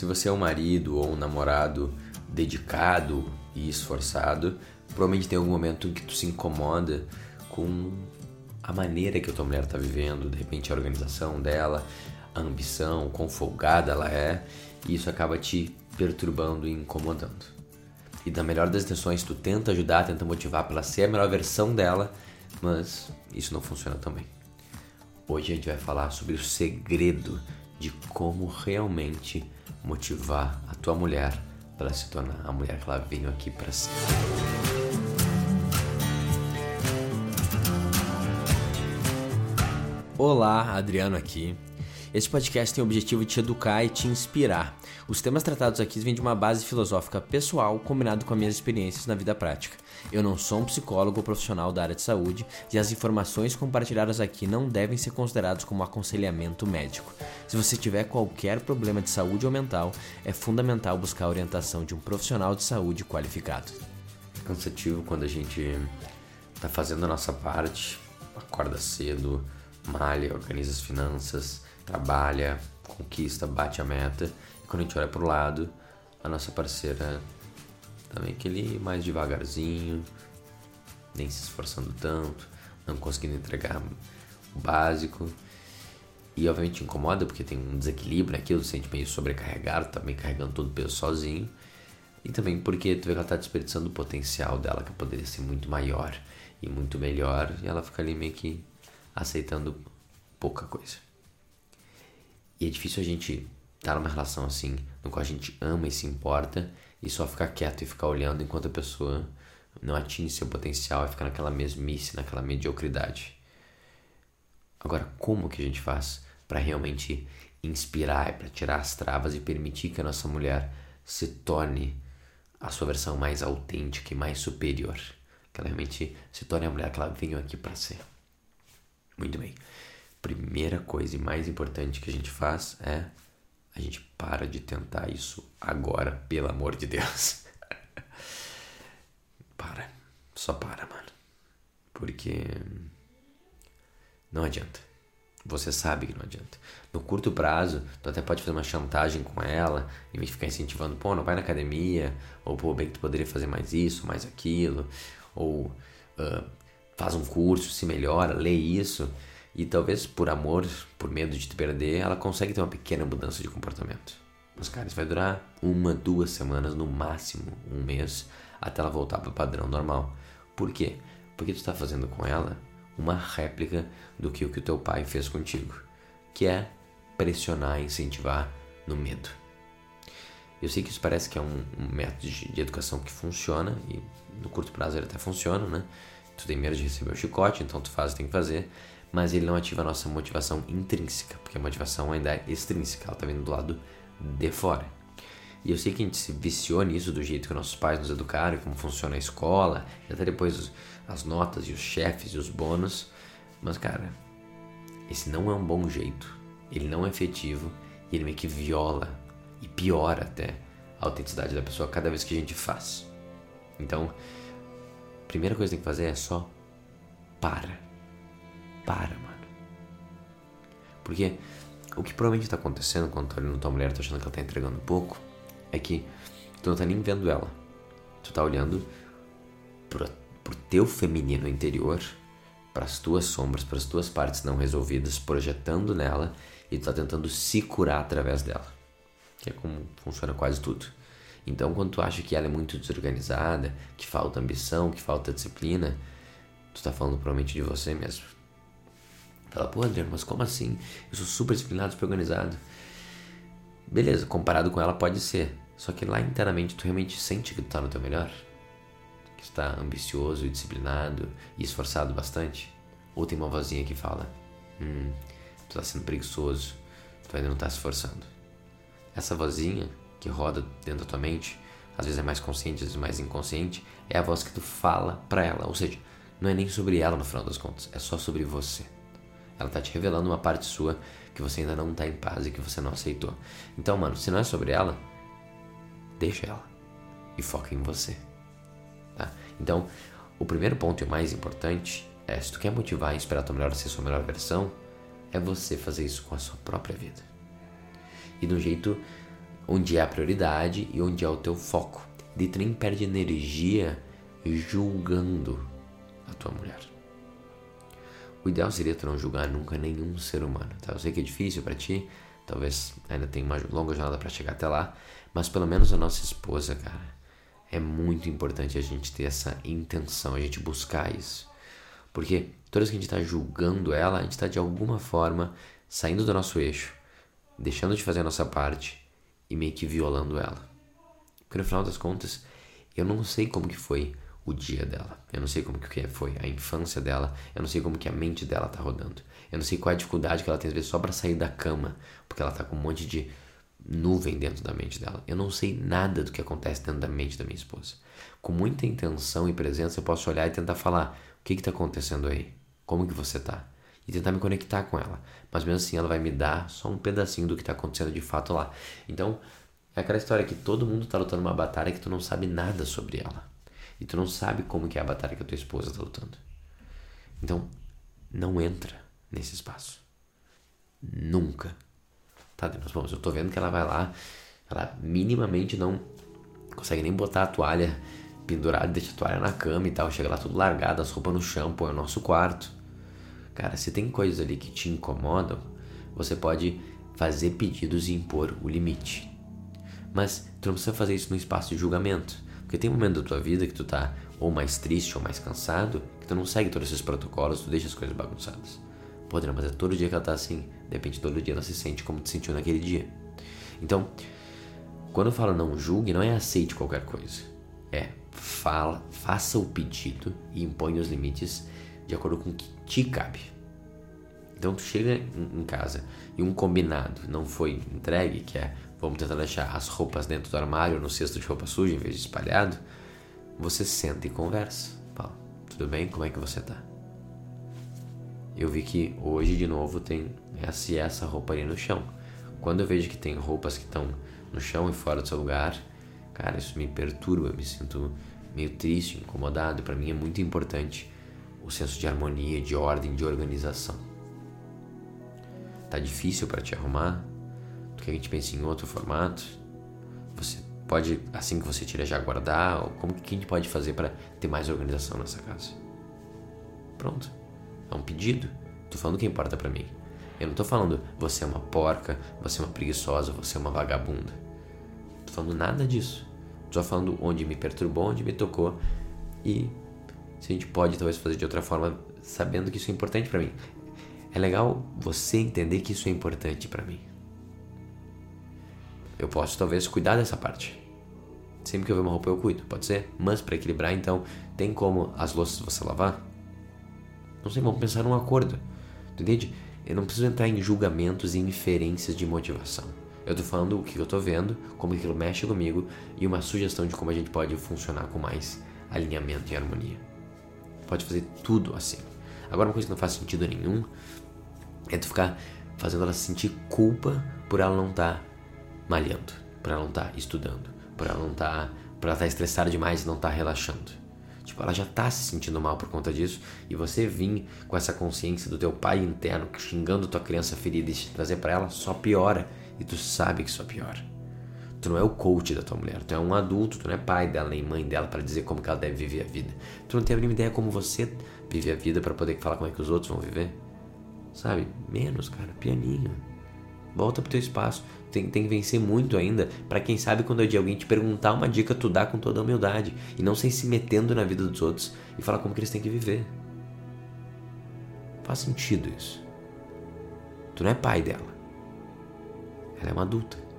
Se você é um marido ou um namorado dedicado e esforçado, provavelmente tem algum momento em que tu se incomoda com a maneira que a tua mulher está vivendo, de repente a organização dela, a ambição, quão folgada ela é, e isso acaba te perturbando e incomodando. E da melhor das intenções, tu tenta ajudar, tenta motivar para ela ser a melhor versão dela, mas isso não funciona também. Hoje a gente vai falar sobre o segredo de como realmente motivar a tua mulher para se tornar a mulher que ela veio aqui para ser. Olá, Adriano aqui. Este podcast tem o objetivo de te educar e te inspirar. Os temas tratados aqui vêm de uma base filosófica pessoal combinado com as minhas experiências na vida prática. Eu não sou um psicólogo ou profissional da área de saúde e as informações compartilhadas aqui não devem ser consideradas como aconselhamento médico. Se você tiver qualquer problema de saúde ou mental, é fundamental buscar a orientação de um profissional de saúde qualificado. É cansativo quando a gente está fazendo a nossa parte, acorda cedo, malha, organiza as finanças, trabalha, conquista, bate a meta. E quando a gente olha pro lado, a nossa parceira também aquele mais devagarzinho, nem se esforçando tanto, não conseguindo entregar o básico. E obviamente incomoda porque tem um desequilíbrio aquilo, se sente meio sobrecarregado, também tá carregando todo o peso sozinho. E também porque tu vê que ela tá desperdiçando o potencial dela, que poderia ser muito maior e muito melhor, e ela fica ali meio que aceitando pouca coisa. E é difícil a gente estar numa relação assim, no qual a gente ama e se importa, e só ficar quieto e ficar olhando enquanto a pessoa não atinge seu potencial e fica naquela mesmice, naquela mediocridade. Agora, como que a gente faz para realmente inspirar, para tirar as travas e permitir que a nossa mulher se torne a sua versão mais autêntica e mais superior? Que ela realmente se torne a mulher que ela veio aqui para ser. Muito bem. Primeira coisa e mais importante que a gente faz é a gente para de tentar isso agora, pelo amor de Deus. para. Só para, mano. Porque não adianta. Você sabe que não adianta. No curto prazo, tu até pode fazer uma chantagem com ela, em vez de ficar incentivando, pô, não vai na academia, ou pô, bem que tu poderia fazer mais isso, mais aquilo, ou uh, faz um curso, se melhora, lê isso, e talvez por amor, por medo de te perder, ela consegue ter uma pequena mudança de comportamento. Mas, cara, isso vai durar uma, duas semanas, no máximo um mês, até ela voltar para o padrão normal. Por quê? Porque tu está fazendo com ela uma réplica do que o que o teu pai fez contigo, que é pressionar, incentivar no medo. Eu sei que isso parece que é um, método de, de, educação que funciona e no curto prazo ele até funciona, né? Tu tem medo de receber o chicote, então tu faz, tem que fazer mas ele não ativa a nossa motivação intrínseca, porque a motivação ainda é extrínseca, ela está vindo do lado de fora. E eu sei que a gente se viciou nisso do jeito que nossos pais nos educaram, como funciona a escola, e até depois as notas e os chefes e os bônus. Mas, cara, esse não é um bom jeito, ele não é efetivo e ele meio que viola e piora até a autenticidade da pessoa cada vez que a gente faz. Então, a primeira coisa que tem que fazer é só para para, mano. Porque o que provavelmente está acontecendo quando tu tá olhando tua mulher, tu achando que ela tá entregando pouco, é que tu não tá nem vendo ela. Tu tá olhando pro, pro teu feminino interior, para as tuas sombras, para as tuas partes não resolvidas, projetando nela e tu tá tentando se curar através dela. Que é como funciona quase tudo. Então, quando tu acha que ela é muito desorganizada, que falta ambição, que falta disciplina, tu tá falando provavelmente de você mesmo. Fala, pô, Adriano, mas como assim? Eu sou super disciplinado, super organizado. Beleza, comparado com ela pode ser. Só que lá internamente tu realmente sente que tu tá no teu melhor? Que tu tá ambicioso e disciplinado e esforçado bastante? Ou tem uma vozinha que fala, hum, tu tá sendo preguiçoso, tu ainda não tá se esforçando. Essa vozinha que roda dentro da tua mente, às vezes é mais consciente, às vezes é mais inconsciente, é a voz que tu fala para ela. Ou seja, não é nem sobre ela no final das contas, é só sobre você. Ela tá te revelando uma parte sua que você ainda não tá em paz e que você não aceitou. Então, mano, se não é sobre ela, deixa ela e foca em você. Tá? Então, o primeiro ponto e o mais importante é se tu quer motivar e inspirar a tua melhor a ser sua melhor versão, é você fazer isso com a sua própria vida. E de um jeito onde é a prioridade e onde é o teu foco. E tu nem perde energia julgando a tua mulher. O ideal seria tu não julgar nunca nenhum ser humano, tá? Eu sei que é difícil para ti, talvez ainda tenha uma longa jornada para chegar até lá, mas pelo menos a nossa esposa, cara, é muito importante a gente ter essa intenção, a gente buscar isso. Porque toda vez que a gente está julgando ela, a gente está de alguma forma saindo do nosso eixo, deixando de fazer a nossa parte e meio que violando ela. Porque no final das contas, eu não sei como que foi o dia dela. Eu não sei como que foi a infância dela. Eu não sei como que a mente dela tá rodando. Eu não sei qual é a dificuldade que ela tem às vezes só para sair da cama, porque ela tá com um monte de nuvem dentro da mente dela. Eu não sei nada do que acontece dentro da mente da minha esposa. Com muita intenção e presença, eu posso olhar e tentar falar: o que está acontecendo aí? Como que você está? E tentar me conectar com ela. Mas mesmo assim, ela vai me dar só um pedacinho do que está acontecendo de fato lá. Então, é aquela história que todo mundo está lutando uma batalha que tu não sabe nada sobre ela. E tu não sabe como que é a batalha que a tua esposa está lutando. Então, não entra nesse espaço. Nunca Tá, mas vamos, eu tô vendo que ela vai lá, ela minimamente não consegue nem botar a toalha pendurada, deixa a toalha na cama e tal, chega lá tudo largado, as roupas no chão, põe o nosso quarto. Cara, se tem coisas ali que te incomodam, você pode fazer pedidos e impor o limite. Mas tu não precisa fazer isso no espaço de julgamento. Porque tem um momento da tua vida que tu tá ou mais triste ou mais cansado, que tu não segue todos esses protocolos, tu deixa as coisas bagunçadas. Pô, mas é todo dia que ela tá assim. De repente, todo dia ela se sente como te sentiu naquele dia. Então, quando eu falo não julgue, não é aceite qualquer coisa. É fala, faça o pedido e impõe os limites de acordo com o que te cabe. Então, tu chega em casa e um combinado não foi entregue, que é vamos tentar deixar as roupas dentro do armário no cesto de roupa suja em vez de espalhado, você senta e conversa. Fala, tudo bem? Como é que você tá? eu vi que hoje de novo tem essa, essa roupa ali no chão. Quando eu vejo que tem roupas que estão no chão e fora do seu lugar, cara, isso me perturba, eu me sinto meio triste, incomodado. Para mim é muito importante o senso de harmonia, de ordem, de organização. Tá difícil para te arrumar? Tu quer que a gente pense em outro formato? Você pode, assim que você tira, já guardar? Ou como que a gente pode fazer para ter mais organização nessa casa? Pronto. É um pedido. Tô falando o que importa para mim. Eu não tô falando você é uma porca, você é uma preguiçosa, você é uma vagabunda. Tô falando nada disso. Tô falando onde me perturbou, onde me tocou e se a gente pode talvez fazer de outra forma, sabendo que isso é importante para mim. É legal você entender que isso é importante para mim. Eu posso talvez cuidar dessa parte. Sempre que eu ver uma roupa eu cuido, pode ser? Mas para equilibrar, então, tem como as louças você lavar? Não sei, vamos pensar num acordo. Tu entende? Eu não preciso entrar em julgamentos e inferências de motivação. Eu tô falando o que eu tô vendo, como aquilo mexe comigo e uma sugestão de como a gente pode funcionar com mais alinhamento e harmonia. Pode fazer tudo assim. Agora, uma coisa que não faz sentido nenhum é tu ficar fazendo ela sentir culpa por ela não estar tá malhando, por ela não estar tá estudando, por ela não estar, tá, por ela estar estressada demais e não estar relaxando. Tipo, ela já tá se sentindo mal por conta disso e você vir com essa consciência do teu pai interno xingando tua criança ferida e trazer para ela só piora e tu sabe que só piora. Tu não é o coach da tua mulher, tu é um adulto, tu não é pai dela nem mãe dela para dizer como ela deve viver a vida. Tu não tem a mínima ideia como você vive a vida para poder falar como é que os outros vão viver. Sabe? Menos, cara, pianinho. Volta pro teu espaço. Tem, tem que vencer muito ainda. para quem sabe, quando é de alguém te perguntar uma dica, tu dá com toda a humildade. E não sem se metendo na vida dos outros e falar como que eles têm que viver. Faz sentido isso. Tu não é pai dela. Ela é uma adulta.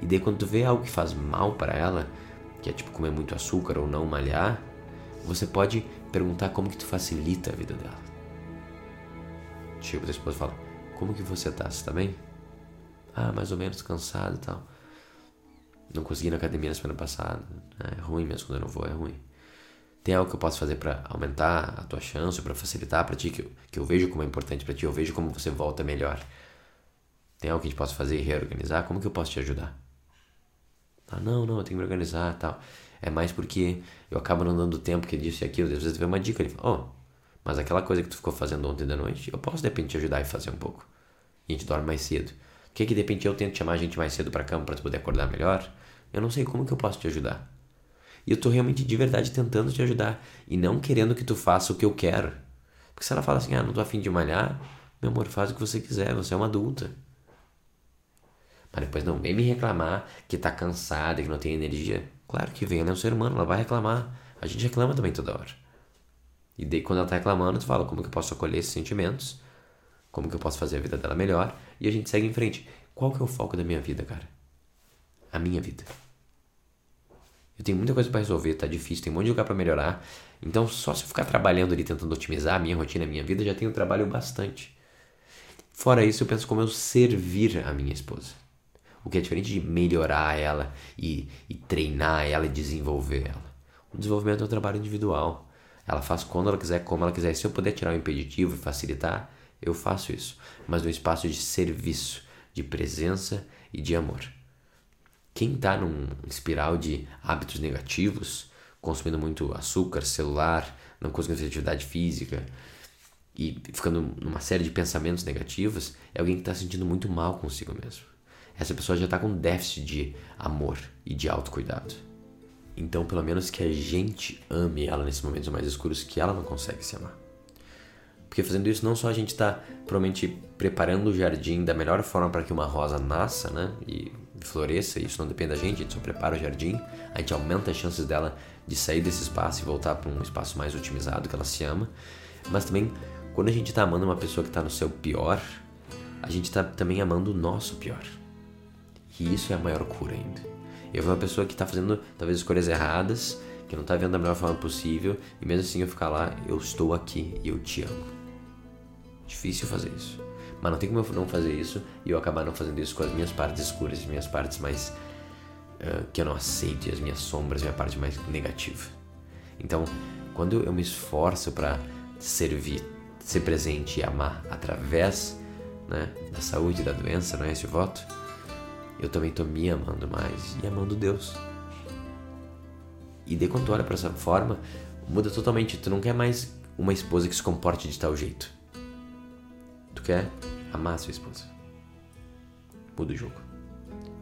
E daí quando tu vê algo que faz mal para ela, que é tipo comer muito açúcar ou não malhar, você pode perguntar como que tu facilita a vida dela. Tipo, a esposa fala, como que você tá? Você tá bem? Ah, mais ou menos cansado e tal. Não consegui na academia na semana passada. É ruim mesmo quando eu não vou, é ruim. Tem algo que eu posso fazer para aumentar a tua chance, para facilitar para ti, que eu, que eu vejo como é importante para ti, eu vejo como você volta melhor. Tem algo que a gente possa fazer e reorganizar? Como que eu posso te ajudar? Ah, não, não, eu tenho que me organizar tal. É mais porque eu acabo não dando tempo que disso e aquilo. Às vezes vê uma dica ali, oh, mas aquela coisa que tu ficou fazendo ontem da noite, eu posso de repente te ajudar e fazer um pouco. E a gente dorme mais cedo. Quer que de repente eu tento chamar a gente mais cedo pra cama para tu poder acordar melhor? Eu não sei como que eu posso te ajudar. E eu tô realmente de verdade tentando te ajudar e não querendo que tu faça o que eu quero. Porque se ela fala assim, ah, não tô afim de malhar, meu amor, faz o que você quiser, você é uma adulta. Mas depois não vem me reclamar que tá cansada, que não tem energia. Claro que vem, ela é um ser humano, ela vai reclamar. A gente reclama também toda hora. E daí quando ela tá reclamando, tu fala como que eu posso acolher esses sentimentos, como que eu posso fazer a vida dela melhor, e a gente segue em frente. Qual que é o foco da minha vida, cara? A minha vida. Eu tenho muita coisa para resolver, tá difícil, tem um monte de lugar para melhorar. Então, só se eu ficar trabalhando ali tentando otimizar a minha rotina, a minha vida, já tenho trabalho bastante. Fora isso, eu penso como eu servir a minha esposa. O que é diferente de melhorar ela e, e treinar ela e desenvolver ela. O desenvolvimento é um trabalho individual. Ela faz quando ela quiser, como ela quiser. Se eu puder tirar o impeditivo e facilitar, eu faço isso. Mas no espaço de serviço, de presença e de amor. Quem está num espiral de hábitos negativos, consumindo muito açúcar, celular, não conseguindo fazer atividade física e ficando numa série de pensamentos negativos, é alguém que está se sentindo muito mal consigo mesmo. Essa pessoa já está com déficit de amor e de autocuidado. Então, pelo menos que a gente ame ela nesses momentos mais escuros que ela não consegue se amar. Porque fazendo isso, não só a gente está provavelmente preparando o jardim da melhor forma para que uma rosa nasça, né? E floresça, isso não depende da gente, a gente só prepara o jardim, a gente aumenta as chances dela de sair desse espaço e voltar para um espaço mais otimizado que ela se ama. Mas também, quando a gente está amando uma pessoa que está no seu pior, a gente está também amando o nosso pior. E isso é a maior cura ainda. Eu vejo uma pessoa que está fazendo talvez escolhas erradas, que não está vendo da melhor forma possível, e mesmo assim eu ficar lá, eu estou aqui e eu te amo. Difícil fazer isso. Mas não tem como eu não fazer isso e eu acabar não fazendo isso com as minhas partes escuras, as minhas partes mais. Uh, que eu não aceito, e as minhas sombras, minha parte mais negativa. Então, quando eu me esforço para servir, ser presente e amar através né, da saúde da doença, não é esse voto? Eu também estou me amando mais e amando Deus. E daí quando tu olha para essa forma, muda totalmente. Tu não quer mais uma esposa que se comporte de tal jeito. Tu quer amar a sua esposa. Muda o jogo.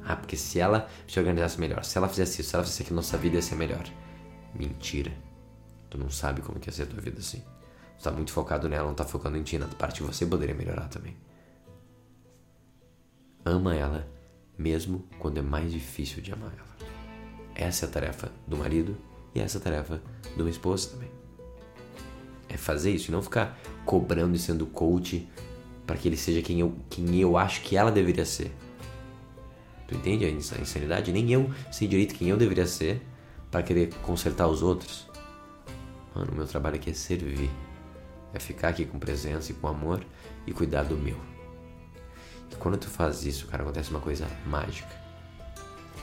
Ah, porque se ela se organizasse melhor, se ela fizesse isso, se ela fizesse aquilo, nossa vida ia ser melhor. Mentira. Tu não sabe como que ia ser a tua vida assim. Tu tá muito focado nela, não tá focando em ti, na parte que você poderia melhorar também. Ama ela, mesmo quando é mais difícil de amar ela. Essa é a tarefa do marido e essa é a tarefa de uma esposa também. É fazer isso e não ficar cobrando e sendo coach para que ele seja quem eu, quem eu acho que ela deveria ser. Tu entende a insanidade? Nem eu sei direito quem eu deveria ser para querer consertar os outros. Mano, o meu trabalho aqui é servir. É ficar aqui com presença e com amor e cuidar do meu. E quando tu faz isso, cara, acontece uma coisa mágica.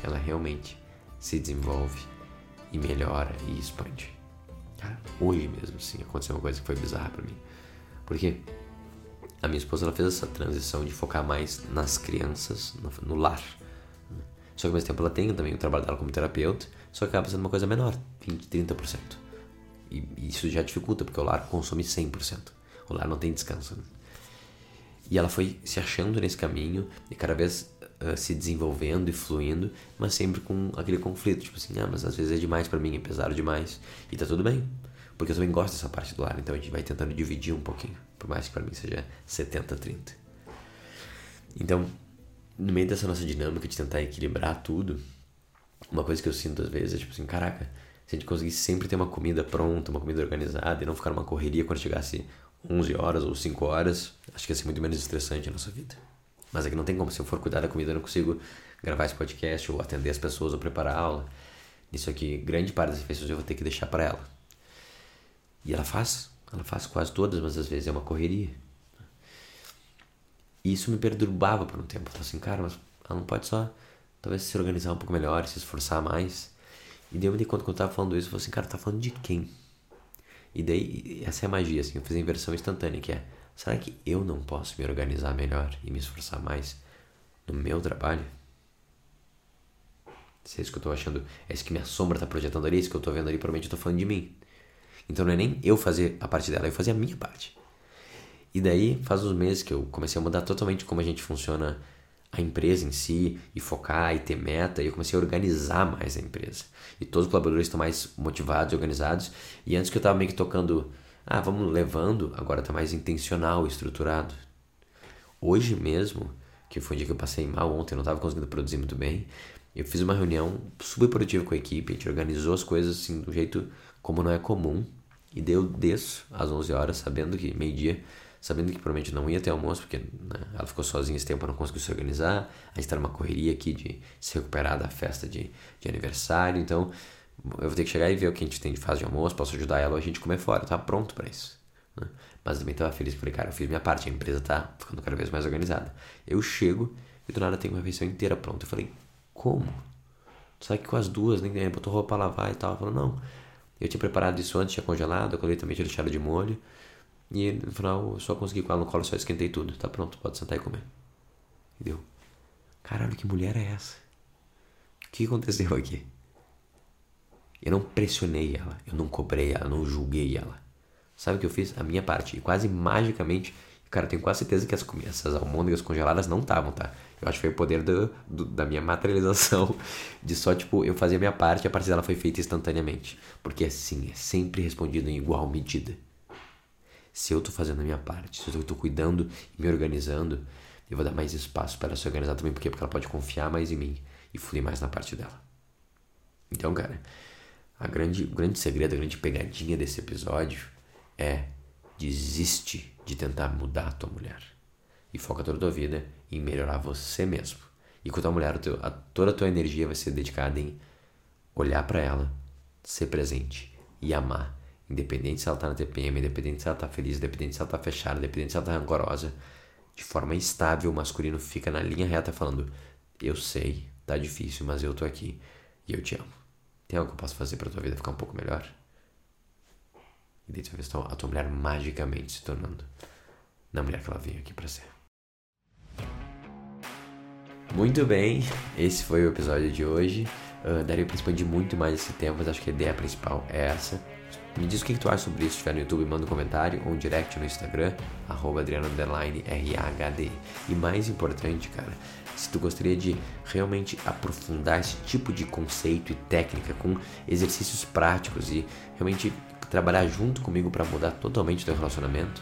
Ela realmente se desenvolve e melhora e expande. Cara, hoje mesmo, sim, aconteceu uma coisa que foi bizarra para mim. Porque a minha esposa ela fez essa transição de focar mais nas crianças, no, lar. Só que ao mesmo tempo ela tem também o trabalho dela como terapeuta, só que acaba sendo uma coisa menor, 20, 30%. E, e isso já dificulta, porque o lar consome 100%. O lar não tem descanso. Né? E ela foi se achando nesse caminho e cada vez uh, se desenvolvendo e fluindo, mas sempre com aquele conflito, tipo assim, ah, mas às vezes é demais para mim, é pesado demais. E tá tudo bem, porque eu também gosto dessa parte do lar, então a gente vai tentando dividir um pouquinho por mais que para mim seja 70-30. Então, no meio dessa nossa dinâmica de tentar equilibrar tudo, uma coisa que eu sinto às vezes é tipo assim, caraca, se a gente conseguisse sempre ter uma comida pronta, uma comida organizada e não ficar numa correria quando chegasse 11 horas ou 5 horas, acho que ia ser muito menos estressante a nossa vida. Mas é que não tem como, se eu for cuidar da comida, eu não consigo gravar esse podcast ou atender as pessoas ou preparar a aula. Isso aqui, grande parte das refeições eu vou ter que deixar para ela. E ela faz, ela faz quase todas, mas às vezes é uma correria. E isso me perturbava por um tempo. Eu falei assim, cara, mas ela não pode só talvez se organizar um pouco melhor, se esforçar mais. E daí eu me conta quando eu tava falando isso, eu falei assim, cara, tá falando de quem? E daí, essa é a magia, assim, eu fiz a inversão instantânea, que é, será que eu não posso me organizar melhor e me esforçar mais no meu trabalho? Se é isso que eu tô achando, é isso que minha sombra tá projetando ali, é isso que eu tô vendo ali, provavelmente eu tô falando de mim. Então não é nem eu fazer a parte dela, eu fazer a minha parte. E daí faz uns meses que eu comecei a mudar totalmente como a gente funciona a empresa em si e focar e ter meta. E eu comecei a organizar mais a empresa. E todos os colaboradores estão mais motivados e organizados. E antes que eu estava meio que tocando, ah, vamos levando, agora está mais intencional, estruturado. Hoje mesmo, que foi um dia que eu passei mal ontem, não estava conseguindo produzir muito bem, eu fiz uma reunião super produtiva com a equipe, a gente organizou as coisas assim do jeito como não é comum. E deu desço às 11 horas, sabendo que meio-dia sabendo que provavelmente não ia ter almoço, porque né, ela ficou sozinha esse tempo, não conseguiu se organizar. A gente tá numa correria aqui de se recuperar da festa de, de aniversário, então eu vou ter que chegar e ver o que a gente tem de fase de almoço, posso ajudar ela ou a gente comer fora, tá pronto para isso. Né? Mas também tava feliz, falei, cara, eu fiz minha parte, a empresa tá ficando cada vez mais organizada. Eu chego e do nada tem uma refeição inteira pronta. Eu falei, como? Só que com as duas, né? Botou roupa pra lavar e tal. Falou, não. Eu tinha preparado isso antes, tinha congelado, eu coloquei também, tinha deixado de molho. E no final eu só consegui com ela no colo, só esquentei tudo. Tá pronto, pode sentar e comer. E deu. Caralho, que mulher é essa? O que aconteceu aqui? Eu não pressionei ela, eu não cobrei ela, não julguei ela. Sabe o que eu fiz? A minha parte. E quase magicamente, cara, eu tenho quase certeza que as, essas almôndegas congeladas não estavam, tá? Eu acho que foi o poder do, do, da minha materialização, de só, tipo, eu fazer a minha parte e a parte dela foi feita instantaneamente. Porque assim, é sempre respondido em igual medida se eu estou fazendo a minha parte, se eu estou cuidando e me organizando, eu vou dar mais espaço para ela se organizar também, porque, porque ela pode confiar mais em mim e fluir mais na parte dela. Então, cara, a grande, o grande segredo, a grande pegadinha desse episódio é desiste de tentar mudar a tua mulher e foca toda a tua vida em melhorar você mesmo. E com a tua mulher, a toda a tua energia vai ser dedicada em olhar para ela, ser presente e amar Independente se ela tá na TPM, independente se ela tá feliz, independente se ela tá fechada, independente se ela tá rancorosa, de forma estável, o masculino fica na linha reta falando: Eu sei, tá difícil, mas eu tô aqui e eu te amo. Tem algo que eu posso fazer pra tua vida ficar um pouco melhor? E daí tu vai a tua mulher magicamente se tornando na mulher que ela veio aqui pra ser. Muito bem, esse foi o episódio de hoje. Uh, daria pra expandir muito mais esse tema, mas acho que a ideia principal é essa. Me diz o que, tu acha sobre isso. Se estiver no YouTube, manda um comentário ou um direct no Instagram, arroba adriano__RAHD. E mais importante, cara, se tu gostaria de realmente aprofundar esse tipo de conceito e técnica com exercícios práticos e realmente trabalhar junto comigo para mudar totalmente o teu relacionamento,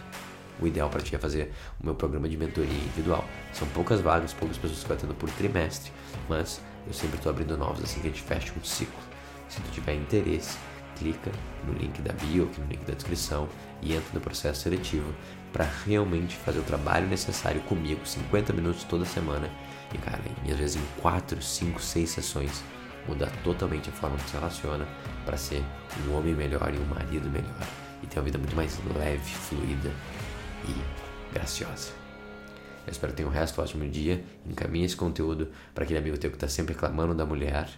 o ideal para ti é fazer o meu programa de mentoria individual. São poucas vagas, poucas pessoas que eu atendo por trimestre, mas eu sempre estou abrindo novos assim que a gente fecha um ciclo. Se tu tiver interesse, clica no link da bio, aqui no link da descrição e entra no processo seletivo para realmente fazer o trabalho necessário comigo, 50 minutos toda semana e cara, e às vezes em 4, 5, 6 sessões mudar totalmente a forma que se relaciona para ser um homem melhor e um marido melhor e ter uma vida muito mais leve, fluida e graciosa. Eu espero que tenha um resto ótimo dia. Encaminhe esse conteúdo para aquele amigo teu que está sempre reclamando da mulher